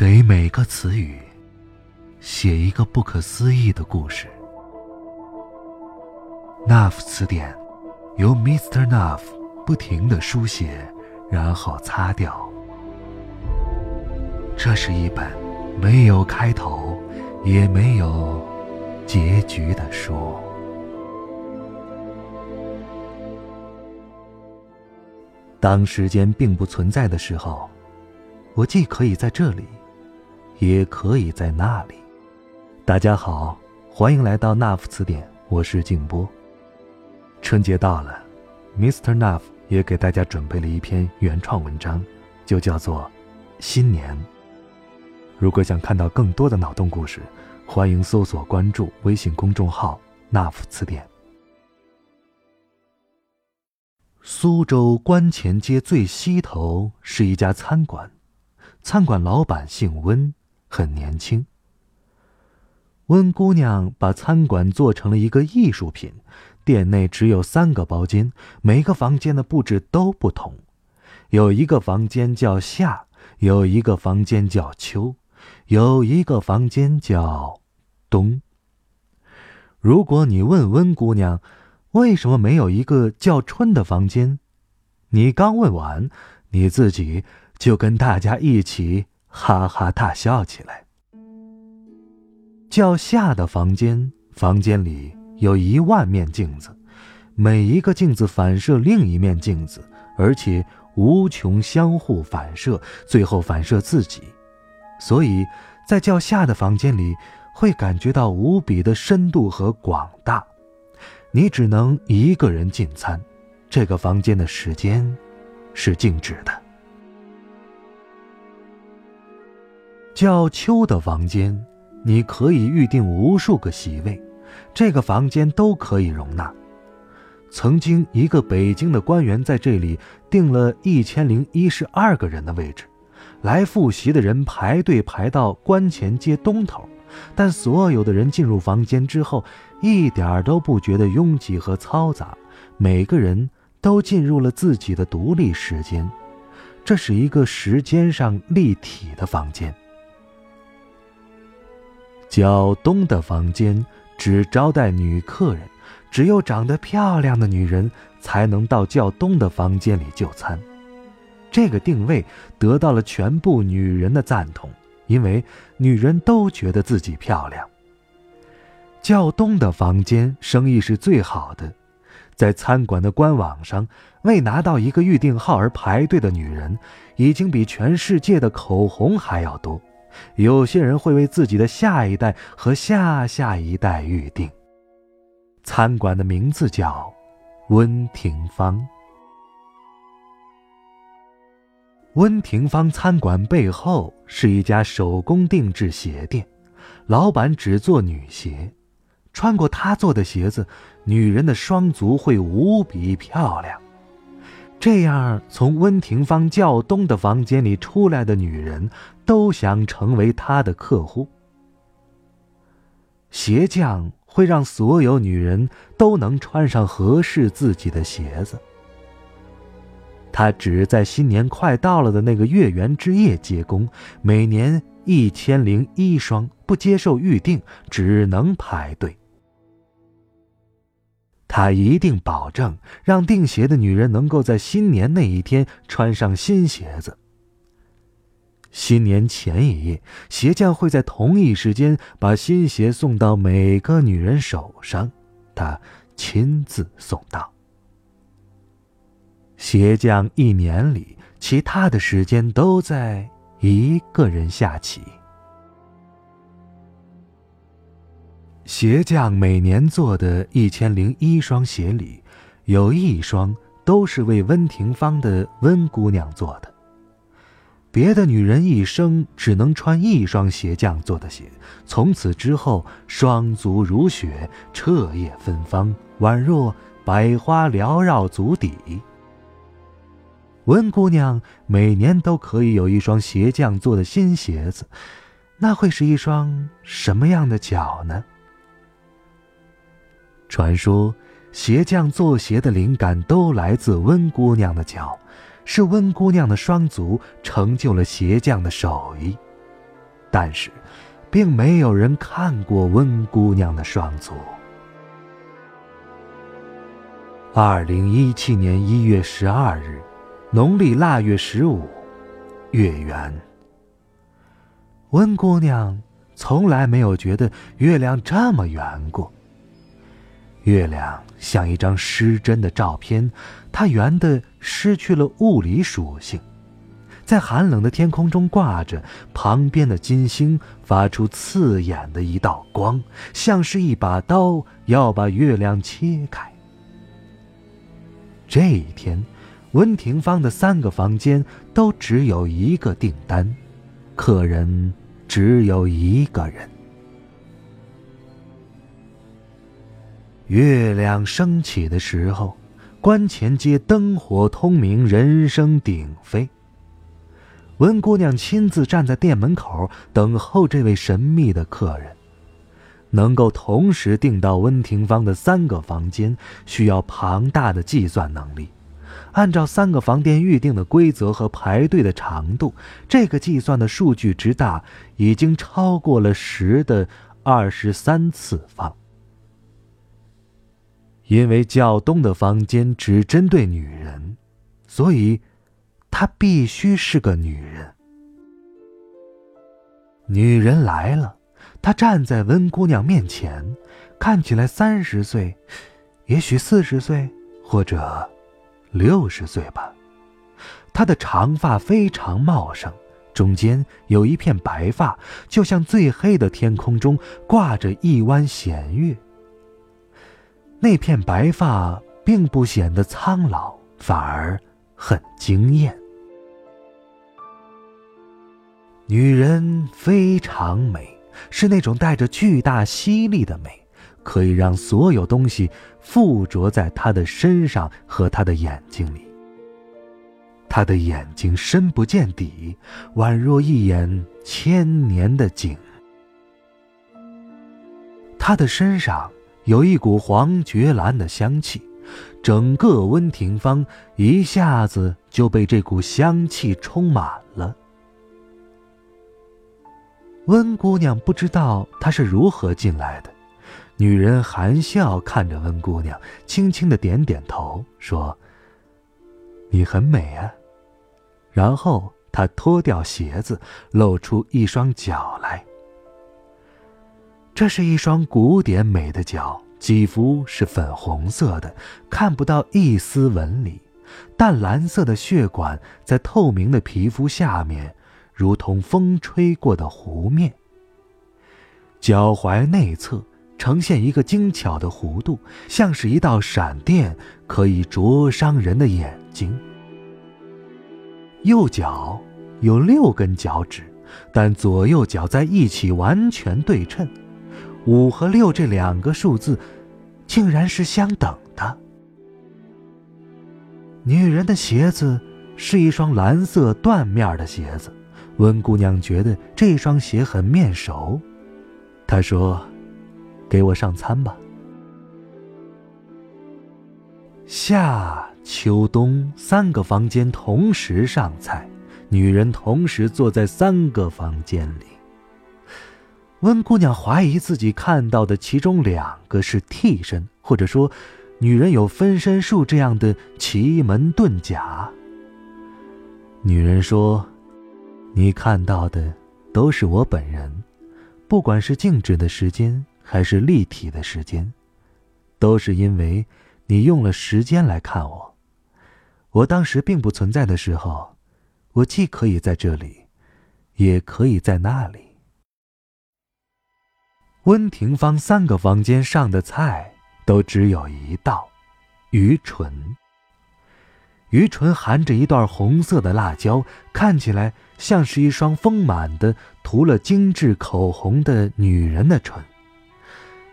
给每个词语写一个不可思议的故事。Nuff 词典由 Mr. Nuff 不停的书写，然后擦掉。这是一本没有开头，也没有结局的书。当时间并不存在的时候，我既可以在这里。也可以在那里。大家好，欢迎来到纳夫词典，我是静波。春节到了，Mr. Nuff 也给大家准备了一篇原创文章，就叫做《新年》。如果想看到更多的脑洞故事，欢迎搜索关注微信公众号 Nuff 词典。苏州观前街最西头是一家餐馆，餐馆老板姓温。很年轻。温姑娘把餐馆做成了一个艺术品，店内只有三个包间，每个房间的布置都不同。有一个房间叫夏，有一个房间叫秋，有一个房间叫冬。如果你问温姑娘，为什么没有一个叫春的房间，你刚问完，你自己就跟大家一起。哈哈大笑起来。叫下的房间，房间里有一万面镜子，每一个镜子反射另一面镜子，而且无穷相互反射，最后反射自己。所以在叫下的房间里，会感觉到无比的深度和广大。你只能一个人进餐，这个房间的时间是静止的。叫秋的房间，你可以预定无数个席位，这个房间都可以容纳。曾经，一个北京的官员在这里订了一千零一十二个人的位置，来复习的人排队排到关前街东头，但所有的人进入房间之后，一点儿都不觉得拥挤和嘈杂，每个人都进入了自己的独立时间，这是一个时间上立体的房间。叫东的房间只招待女客人，只有长得漂亮的女人才能到叫东的房间里就餐。这个定位得到了全部女人的赞同，因为女人都觉得自己漂亮。叫东的房间生意是最好的，在餐馆的官网上，为拿到一个预订号而排队的女人，已经比全世界的口红还要多。有些人会为自己的下一代和下下一代预定。餐馆的名字叫温庭芳。温庭芳餐馆背后是一家手工定制鞋店，老板只做女鞋，穿过他做的鞋子，女人的双足会无比漂亮。这样，从温庭芳较东的房间里出来的女人，都想成为他的客户。鞋匠会让所有女人都能穿上合适自己的鞋子。他只在新年快到了的那个月圆之夜接工，每年一千零一双，不接受预定，只能排队。他一定保证让订鞋的女人能够在新年那一天穿上新鞋子。新年前一夜，鞋匠会在同一时间把新鞋送到每个女人手上，他亲自送到。鞋匠一年里其他的时间都在一个人下棋。鞋匠每年做的一千零一双鞋里，有一双都是为温庭芳的温姑娘做的。别的女人一生只能穿一双鞋匠做的鞋，从此之后双足如雪，彻夜芬芳，宛若百花缭绕足底。温姑娘每年都可以有一双鞋匠做的新鞋子，那会是一双什么样的脚呢？传说，鞋匠做鞋的灵感都来自温姑娘的脚，是温姑娘的双足成就了鞋匠的手艺。但是，并没有人看过温姑娘的双足。二零一七年一月十二日，农历腊月十五，月圆。温姑娘从来没有觉得月亮这么圆过。月亮像一张失真的照片，它圆的失去了物理属性，在寒冷的天空中挂着，旁边的金星发出刺眼的一道光，像是一把刀要把月亮切开。这一天，温庭芳的三个房间都只有一个订单，客人只有一个人。月亮升起的时候，关前街灯火通明，人声鼎沸。温姑娘亲自站在店门口等候这位神秘的客人。能够同时订到温庭芳的三个房间，需要庞大的计算能力。按照三个房间预定的规则和排队的长度，这个计算的数据之大，已经超过了十的二十三次方。因为较东的房间只针对女人，所以她必须是个女人。女人来了。她站在温姑娘面前，看起来三十岁，也许四十岁，或者六十岁吧。她的长发非常茂盛，中间有一片白发，就像最黑的天空中挂着一弯弦月。那片白发并不显得苍老，反而很惊艳。女人非常美。是那种带着巨大吸力的美，可以让所有东西附着在她的身上和她的眼睛里。她的眼睛深不见底，宛若一眼千年的井。他的身上有一股黄菊兰的香气，整个温庭芳一下子就被这股香气充满了。温姑娘不知道她是如何进来的，女人含笑看着温姑娘，轻轻的点点头，说：“你很美啊。”然后她脱掉鞋子，露出一双脚来。这是一双古典美的脚，肌肤是粉红色的，看不到一丝纹理，淡蓝色的血管在透明的皮肤下面。如同风吹过的湖面。脚踝内侧呈现一个精巧的弧度，像是一道闪电，可以灼伤人的眼睛。右脚有六根脚趾，但左右脚在一起完全对称。五和六这两个数字，竟然是相等的。女人的鞋子是一双蓝色缎面的鞋子。温姑娘觉得这双鞋很面熟，她说：“给我上餐吧。”夏、秋、冬三个房间同时上菜，女人同时坐在三个房间里。温姑娘怀疑自己看到的其中两个是替身，或者说，女人有分身术这样的奇门遁甲。女人说。你看到的都是我本人，不管是静止的时间还是立体的时间，都是因为你用了时间来看我。我当时并不存在的时候，我既可以在这里，也可以在那里。温庭芳三个房间上的菜都只有一道，鱼唇。鱼唇含着一段红色的辣椒，看起来像是一双丰满的、涂了精致口红的女人的唇。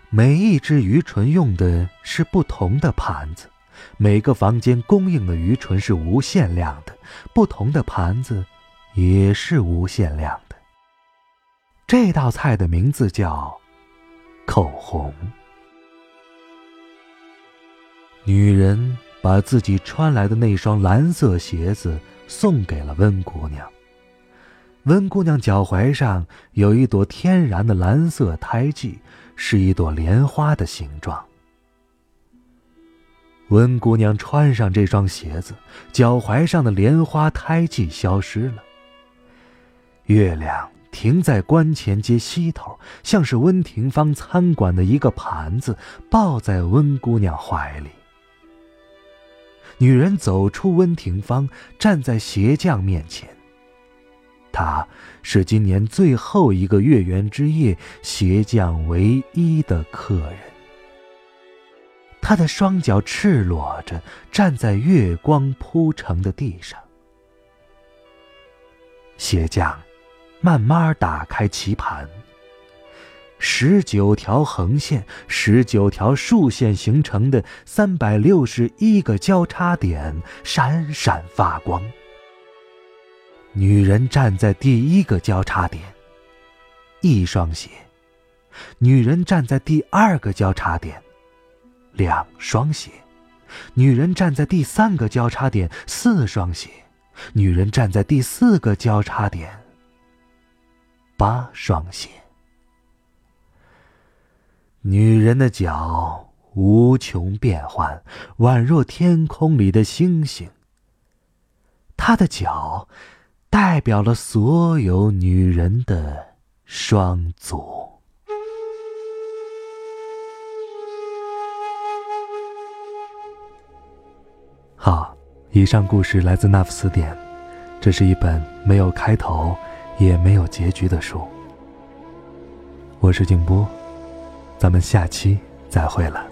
每一只鱼唇用的是不同的盘子，每个房间供应的鱼唇是无限量的，不同的盘子也是无限量的。这道菜的名字叫口红。女人。把自己穿来的那双蓝色鞋子送给了温姑娘。温姑娘脚踝上有一朵天然的蓝色胎记，是一朵莲花的形状。温姑娘穿上这双鞋子，脚踝上的莲花胎记消失了。月亮停在观前街西头，像是温庭芳餐馆的一个盘子，抱在温姑娘怀里。女人走出温庭芳，站在鞋匠面前。他是今年最后一个月圆之夜鞋匠唯一的客人。他的双脚赤裸着站在月光铺成的地上。鞋匠慢慢打开棋盘。十九条横线，十九条竖线形成的三百六十一个交叉点闪闪发光。女人站在第一个交叉点，一双鞋；女人站在第二个交叉点。两双鞋，女人站在第三个交叉点；四双鞋，女人站在第四个交叉点；八双鞋。女人的脚无穷变幻，宛若天空里的星星。她的脚，代表了所有女人的双足。好，以上故事来自那副词典，这是一本没有开头也没有结局的书。我是静波，咱们下期再会了。